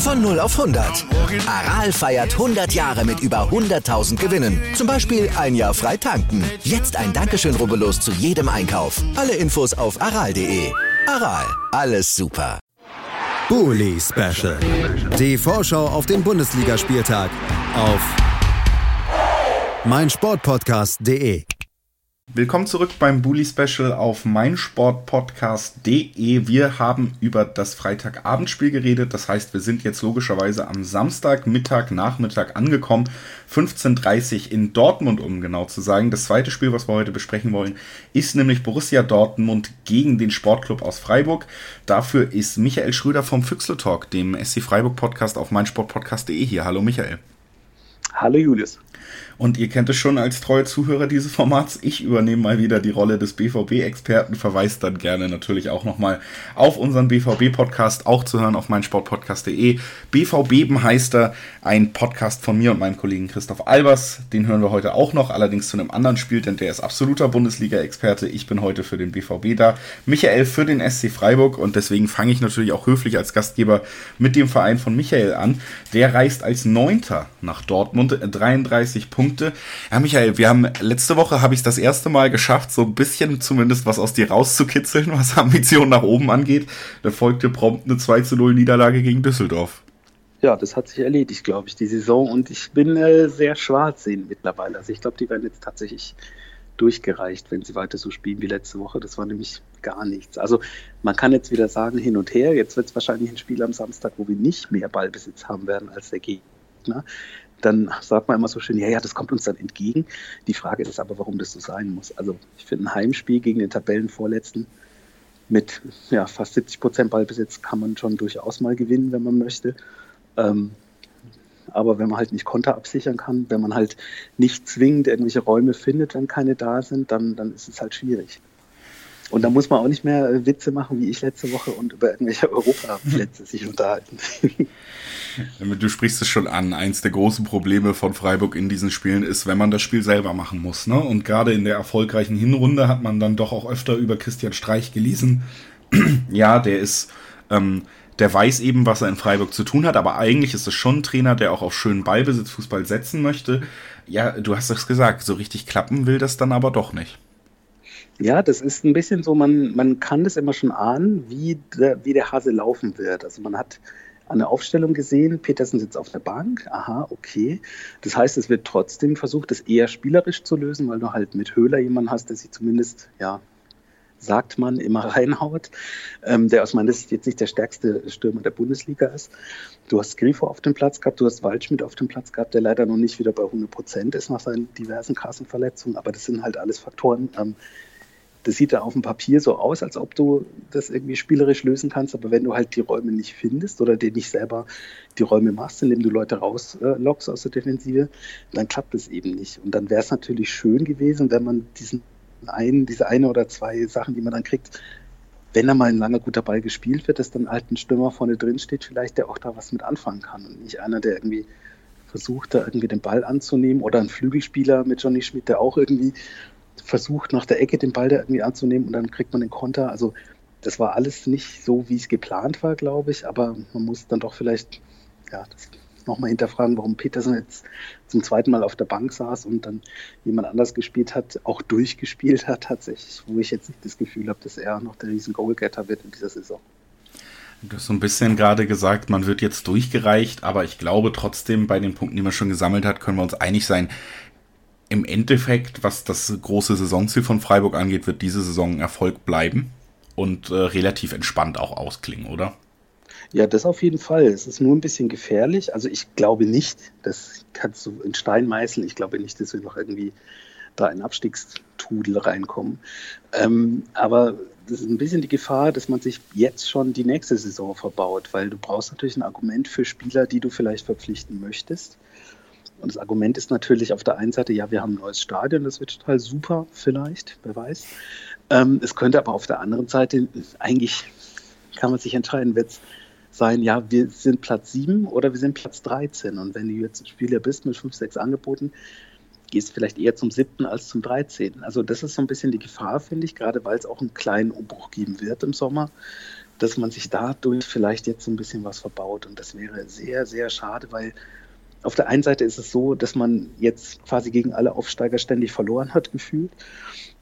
Von 0 auf 100. Aral feiert 100 Jahre mit über 100.000 Gewinnen. Zum Beispiel ein Jahr frei tanken. Jetzt ein Dankeschön, rubbellos zu jedem Einkauf. Alle Infos auf aral.de. Aral, alles super. Bully Special. Die Vorschau auf den Bundesligaspieltag auf meinsportpodcast.de. Willkommen zurück beim Bully Special auf meinsportpodcast.de. Wir haben über das Freitagabendspiel geredet. Das heißt, wir sind jetzt logischerweise am Samstag, Mittag, Nachmittag angekommen. 15.30 Uhr in Dortmund, um genau zu sagen. Das zweite Spiel, was wir heute besprechen wollen, ist nämlich Borussia Dortmund gegen den Sportclub aus Freiburg. Dafür ist Michael Schröder vom Füchsle Talk, dem SC Freiburg Podcast auf meinsportpodcast.de hier. Hallo Michael. Hallo Julius. Und ihr kennt es schon als treue Zuhörer dieses Formats. Ich übernehme mal wieder die Rolle des BVB-Experten, verweist dann gerne natürlich auch nochmal auf unseren BVB-Podcast, auch zu hören auf meinsportpodcast.de. BVB heißt er, ein Podcast von mir und meinem Kollegen Christoph Albers. Den hören wir heute auch noch, allerdings zu einem anderen Spiel, denn der ist absoluter Bundesliga-Experte. Ich bin heute für den BVB da. Michael für den SC Freiburg und deswegen fange ich natürlich auch höflich als Gastgeber mit dem Verein von Michael an. Der reist als Neunter nach Dortmund, 33 Punkte Punkte. Ja, Michael, wir haben letzte Woche habe ich das erste Mal geschafft, so ein bisschen zumindest was aus dir rauszukitzeln, was Ambitionen nach oben angeht. Da folgte prompt eine 2 zu 0 Niederlage gegen Düsseldorf. Ja, das hat sich erledigt, glaube ich, die Saison. Und ich bin äh, sehr schwarz sehen mittlerweile. Also ich glaube, die werden jetzt tatsächlich durchgereicht, wenn sie weiter so spielen wie letzte Woche. Das war nämlich gar nichts. Also man kann jetzt wieder sagen, hin und her. Jetzt wird es wahrscheinlich ein Spiel am Samstag, wo wir nicht mehr Ballbesitz haben werden als der Gegner dann sagt man immer so schön, ja, ja, das kommt uns dann entgegen. Die Frage ist aber, warum das so sein muss. Also ich finde, ein Heimspiel gegen den Tabellenvorletzten mit ja, fast 70 Prozent Ballbesitz kann man schon durchaus mal gewinnen, wenn man möchte. Ähm, aber wenn man halt nicht Konter absichern kann, wenn man halt nicht zwingend irgendwelche Räume findet, wenn keine da sind, dann, dann ist es halt schwierig. Und da muss man auch nicht mehr äh, Witze machen, wie ich letzte Woche und über irgendwelche Europaplätze sich unterhalten. Du sprichst es schon an. Eins der großen Probleme von Freiburg in diesen Spielen ist, wenn man das Spiel selber machen muss. Ne? Und gerade in der erfolgreichen Hinrunde hat man dann doch auch öfter über Christian Streich gelesen. ja, der ist, ähm, der weiß eben, was er in Freiburg zu tun hat, aber eigentlich ist es schon ein Trainer, der auch auf schönen Ballbesitz Fußball setzen möchte. Ja, du hast es gesagt, so richtig klappen will das dann aber doch nicht. Ja, das ist ein bisschen so, man, man kann das immer schon ahnen, wie der, wie der Hase laufen wird. Also man hat eine Aufstellung gesehen, Petersen sitzt auf der Bank, aha, okay. Das heißt, es wird trotzdem versucht, das eher spielerisch zu lösen, weil du halt mit Höhler jemanden hast, der sich zumindest, ja, sagt man, immer reinhaut, ähm, der aus meiner Sicht jetzt nicht der stärkste Stürmer der Bundesliga ist. Du hast Grifo auf dem Platz gehabt, du hast Waldschmidt auf dem Platz gehabt, der leider noch nicht wieder bei 100 Prozent ist nach seinen diversen Kassenverletzungen, aber das sind halt alles Faktoren, ähm, das sieht dann auf dem Papier so aus, als ob du das irgendwie spielerisch lösen kannst, aber wenn du halt die Räume nicht findest oder dir nicht selber die Räume machst, indem du Leute rauslockst aus der Defensive, dann klappt es eben nicht. Und dann wäre es natürlich schön gewesen, wenn man diesen einen, diese eine oder zwei Sachen, die man dann kriegt, wenn da mal ein langer guter Ball gespielt wird, dass dann halt ein Stürmer vorne drin steht, vielleicht der auch da was mit anfangen kann und nicht einer, der irgendwie versucht, da irgendwie den Ball anzunehmen oder ein Flügelspieler mit Johnny Schmidt, der auch irgendwie versucht, nach der Ecke den Ball da irgendwie anzunehmen und dann kriegt man den Konter. Also das war alles nicht so, wie es geplant war, glaube ich, aber man muss dann doch vielleicht ja, nochmal hinterfragen, warum Peterson jetzt zum zweiten Mal auf der Bank saß und dann jemand anders gespielt hat, auch durchgespielt hat tatsächlich, wo ich jetzt nicht das Gefühl habe, dass er noch der riesen Goalgetter wird in dieser Saison. Du hast so ein bisschen gerade gesagt, man wird jetzt durchgereicht, aber ich glaube trotzdem, bei den Punkten, die man schon gesammelt hat, können wir uns einig sein, im Endeffekt, was das große Saisonziel von Freiburg angeht, wird diese Saison ein Erfolg bleiben und äh, relativ entspannt auch ausklingen, oder? Ja, das auf jeden Fall. Es ist nur ein bisschen gefährlich. Also ich glaube nicht, das kannst du in Stein meißeln. Ich glaube nicht, dass wir noch irgendwie da in Abstiegstrudel reinkommen. Ähm, aber das ist ein bisschen die Gefahr, dass man sich jetzt schon die nächste Saison verbaut, weil du brauchst natürlich ein Argument für Spieler, die du vielleicht verpflichten möchtest. Und das Argument ist natürlich auf der einen Seite, ja, wir haben ein neues Stadion, das wird total super, vielleicht, wer weiß. Ähm, es könnte aber auf der anderen Seite, eigentlich kann man sich entscheiden, wird es sein, ja, wir sind Platz 7 oder wir sind Platz 13. Und wenn du jetzt Spieler bist mit 5, 6 Angeboten, gehst du vielleicht eher zum 7. als zum 13. Also das ist so ein bisschen die Gefahr, finde ich, gerade weil es auch einen kleinen Umbruch geben wird im Sommer, dass man sich dadurch vielleicht jetzt so ein bisschen was verbaut. Und das wäre sehr, sehr schade, weil auf der einen Seite ist es so, dass man jetzt quasi gegen alle Aufsteiger ständig verloren hat, gefühlt.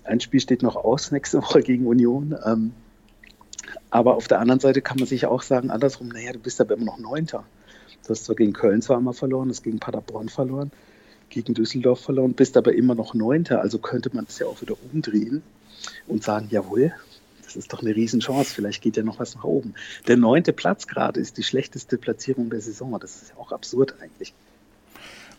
Ein Spiel steht noch aus nächste Woche gegen Union. Ähm, aber auf der anderen Seite kann man sich auch sagen, andersrum, naja, du bist aber immer noch Neunter. Du hast zwar gegen Köln zweimal verloren, hast gegen Paderborn verloren, gegen Düsseldorf verloren, bist aber immer noch Neunter. Also könnte man es ja auch wieder umdrehen und sagen, jawohl, das ist doch eine Riesenchance, vielleicht geht ja noch was nach oben. Der neunte Platz gerade ist die schlechteste Platzierung der Saison. Das ist ja auch absurd eigentlich.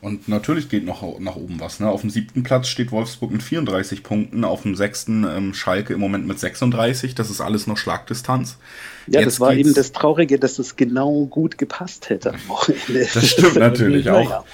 Und natürlich geht noch nach oben was. Ne? Auf dem siebten Platz steht Wolfsburg mit 34 Punkten, auf dem sechsten ähm, Schalke im Moment mit 36. Das ist alles noch Schlagdistanz. Ja, Jetzt das war eben das Traurige, dass es genau gut gepasst hätte am Wochenende. Das stimmt natürlich auch.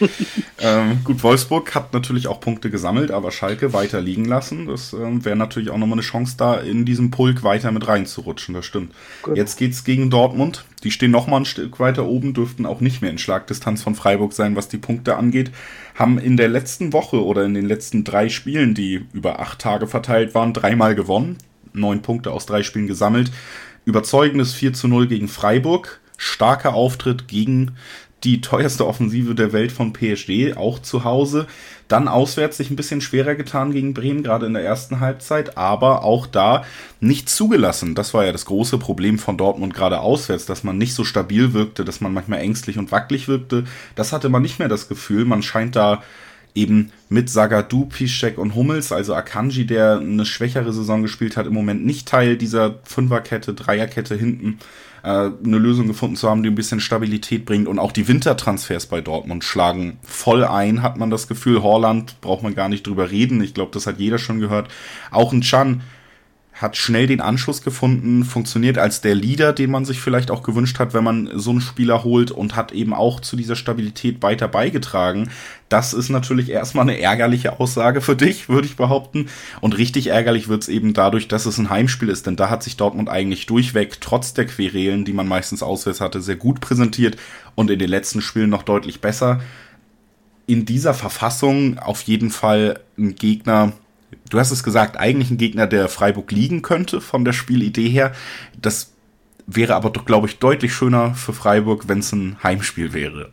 ähm, gut, Wolfsburg hat natürlich auch Punkte gesammelt, aber Schalke weiter liegen lassen. Das ähm, wäre natürlich auch nochmal eine Chance, da in diesem Pulk weiter mit reinzurutschen. Das stimmt. Gut. Jetzt geht's gegen Dortmund. Die stehen nochmal ein Stück weiter oben, dürften auch nicht mehr in Schlagdistanz von Freiburg sein, was die Punkte angeht. Haben in der letzten Woche oder in den letzten drei Spielen, die über acht Tage verteilt waren, dreimal gewonnen. Neun Punkte aus drei Spielen gesammelt Überzeugendes 4 zu 0 gegen Freiburg. Starker Auftritt gegen die teuerste Offensive der Welt von PSG, auch zu Hause. Dann auswärts sich ein bisschen schwerer getan gegen Bremen, gerade in der ersten Halbzeit, aber auch da nicht zugelassen. Das war ja das große Problem von Dortmund gerade auswärts, dass man nicht so stabil wirkte, dass man manchmal ängstlich und wackelig wirkte. Das hatte man nicht mehr das Gefühl. Man scheint da eben mit Sagadu, Piszczek und Hummels, also Akanji, der eine schwächere Saison gespielt hat, im Moment nicht Teil dieser Fünferkette, Dreierkette hinten, äh, eine Lösung gefunden zu haben, die ein bisschen Stabilität bringt. Und auch die Wintertransfers bei Dortmund schlagen voll ein, hat man das Gefühl. Horland braucht man gar nicht drüber reden. Ich glaube, das hat jeder schon gehört. Auch ein Chan hat schnell den Anschluss gefunden, funktioniert als der Leader, den man sich vielleicht auch gewünscht hat, wenn man so einen Spieler holt und hat eben auch zu dieser Stabilität weiter beigetragen. Das ist natürlich erstmal eine ärgerliche Aussage für dich, würde ich behaupten. Und richtig ärgerlich wird es eben dadurch, dass es ein Heimspiel ist, denn da hat sich Dortmund eigentlich durchweg, trotz der Querelen, die man meistens auswärts hatte, sehr gut präsentiert und in den letzten Spielen noch deutlich besser. In dieser Verfassung auf jeden Fall ein Gegner, du hast es gesagt, eigentlich ein Gegner, der Freiburg liegen könnte von der Spielidee her. Das wäre aber doch, glaube ich, deutlich schöner für Freiburg, wenn es ein Heimspiel wäre.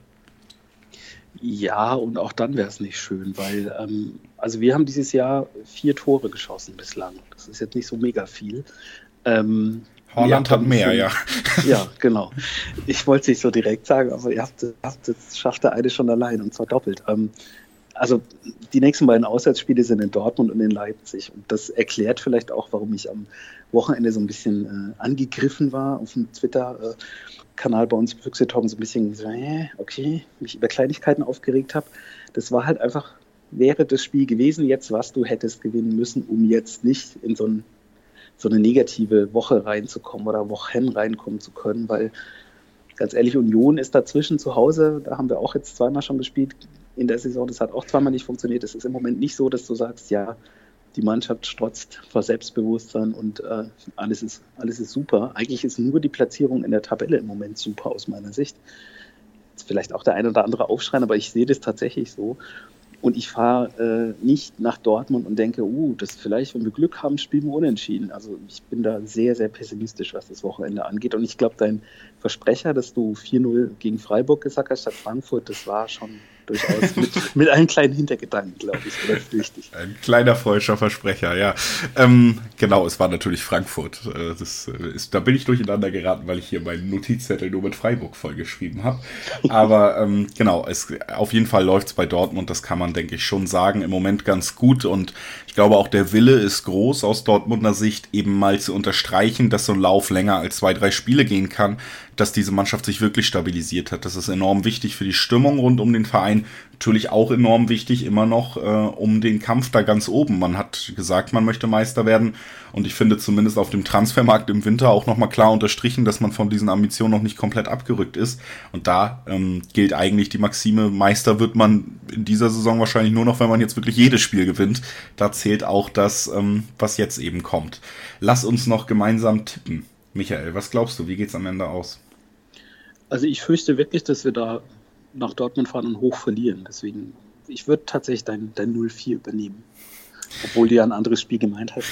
Ja, und auch dann wäre es nicht schön, weil, ähm, also wir haben dieses Jahr vier Tore geschossen bislang. Das ist jetzt nicht so mega viel. Ähm, Holland hat mehr, so, ja. Ja, genau. Ich wollte es nicht so direkt sagen, aber ihr habt, habt jetzt schafft der eine schon allein und zwar doppelt. Ähm, also die nächsten beiden Auswärtsspiele sind in Dortmund und in Leipzig. Und das erklärt vielleicht auch, warum ich am Wochenende so ein bisschen äh, angegriffen war auf dem Twitter-Kanal bei uns Füchse Talk so ein bisschen so, äh, okay, mich über Kleinigkeiten aufgeregt habe. Das war halt einfach, wäre das Spiel gewesen jetzt, was du hättest gewinnen müssen, um jetzt nicht in so, ein, so eine negative Woche reinzukommen oder Wochen reinkommen zu können, weil ganz ehrlich, Union ist dazwischen zu Hause, da haben wir auch jetzt zweimal schon gespielt, in der Saison. Das hat auch zweimal nicht funktioniert. Es ist im Moment nicht so, dass du sagst, ja, die Mannschaft strotzt vor Selbstbewusstsein und äh, alles, ist, alles ist super. Eigentlich ist nur die Platzierung in der Tabelle im Moment super aus meiner Sicht. Jetzt vielleicht auch der ein oder andere aufschreien, aber ich sehe das tatsächlich so. Und ich fahre äh, nicht nach Dortmund und denke, uh, das vielleicht, wenn wir Glück haben, spielen wir unentschieden. Also ich bin da sehr, sehr pessimistisch, was das Wochenende angeht. Und ich glaube, dein Versprecher, dass du 4-0 gegen Freiburg gesagt hast, statt Frankfurt, das war schon durchaus mit, mit einem kleinen Hintergedanken, glaube ich, oder wichtig. Ein kleiner falscher Versprecher, ja. Ähm, genau, es war natürlich Frankfurt. Äh, das äh, ist, da bin ich durcheinander geraten, weil ich hier meinen Notizzettel nur mit Freiburg vollgeschrieben habe. Aber ähm, genau, es, auf jeden Fall läuft es bei Dortmund, das kann man, denke ich, schon sagen, im Moment ganz gut. Und ich glaube auch der Wille ist groß aus Dortmunder Sicht, eben mal zu unterstreichen, dass so ein Lauf länger als zwei, drei Spiele gehen kann. dass diese Mannschaft sich wirklich stabilisiert hat. Das ist enorm wichtig für die Stimmung rund um den Verein. Natürlich auch enorm wichtig immer noch äh, um den Kampf da ganz oben. Man hat gesagt, man möchte Meister werden. Und ich finde zumindest auf dem Transfermarkt im Winter auch nochmal klar unterstrichen, dass man von diesen Ambitionen noch nicht komplett abgerückt ist. Und da ähm, gilt eigentlich die Maxime, Meister wird man in dieser Saison wahrscheinlich nur noch, wenn man jetzt wirklich jedes Spiel gewinnt. Da zählt auch das, ähm, was jetzt eben kommt. Lass uns noch gemeinsam tippen. Michael, was glaubst du, wie geht's am Ende aus? Also ich fürchte wirklich, dass wir da nach Dortmund fahren und hoch verlieren. Deswegen, ich würde tatsächlich dein, dein 0-4 übernehmen. Obwohl du ja ein anderes Spiel gemeint hast.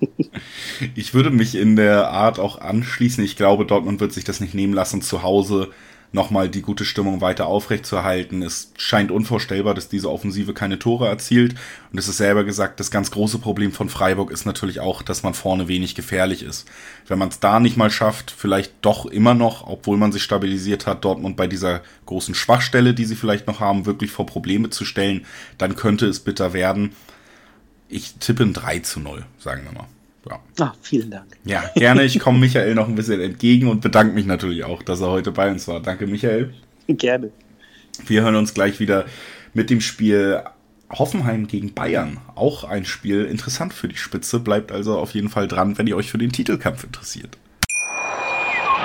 ich würde mich in der Art auch anschließen. Ich glaube, Dortmund wird sich das nicht nehmen lassen, zu Hause nochmal die gute Stimmung weiter aufrechtzuerhalten. Es scheint unvorstellbar, dass diese Offensive keine Tore erzielt. Und es ist selber gesagt, das ganz große Problem von Freiburg ist natürlich auch, dass man vorne wenig gefährlich ist. Wenn man es da nicht mal schafft, vielleicht doch immer noch, obwohl man sich stabilisiert hat, Dortmund bei dieser großen Schwachstelle, die sie vielleicht noch haben, wirklich vor Probleme zu stellen, dann könnte es bitter werden. Ich tippe ein 3 zu 0, sagen wir mal. Ja. Ah, vielen Dank. Ja, gerne. Ich komme Michael noch ein bisschen entgegen und bedanke mich natürlich auch, dass er heute bei uns war. Danke, Michael. Gerne. Wir hören uns gleich wieder mit dem Spiel Hoffenheim gegen Bayern. Auch ein Spiel interessant für die Spitze. Bleibt also auf jeden Fall dran, wenn ihr euch für den Titelkampf interessiert.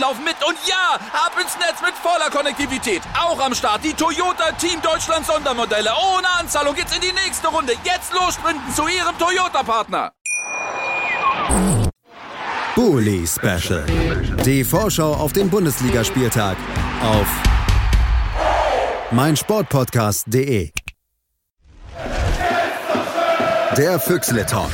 laufen mit. Und ja, ab ins Netz mit voller Konnektivität. Auch am Start die Toyota Team Deutschland Sondermodelle. Ohne Anzahlung geht's in die nächste Runde. Jetzt los sprinten zu ihrem Toyota-Partner. Bully Special. Die Vorschau auf den Bundesligaspieltag auf meinsportpodcast.de. Der Füchsle Talk.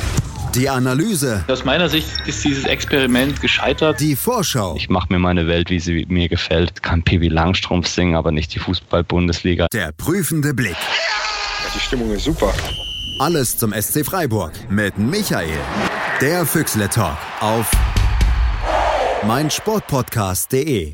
Die Analyse. Aus meiner Sicht ist dieses Experiment gescheitert. Die Vorschau. Ich mache mir meine Welt, wie sie mir gefällt. Kann Pippi Langstrumpf singen, aber nicht die Fußball-Bundesliga. Der prüfende Blick. Die Stimmung ist super. Alles zum SC Freiburg mit Michael. Der Füchsle Talk auf meinsportpodcast.de.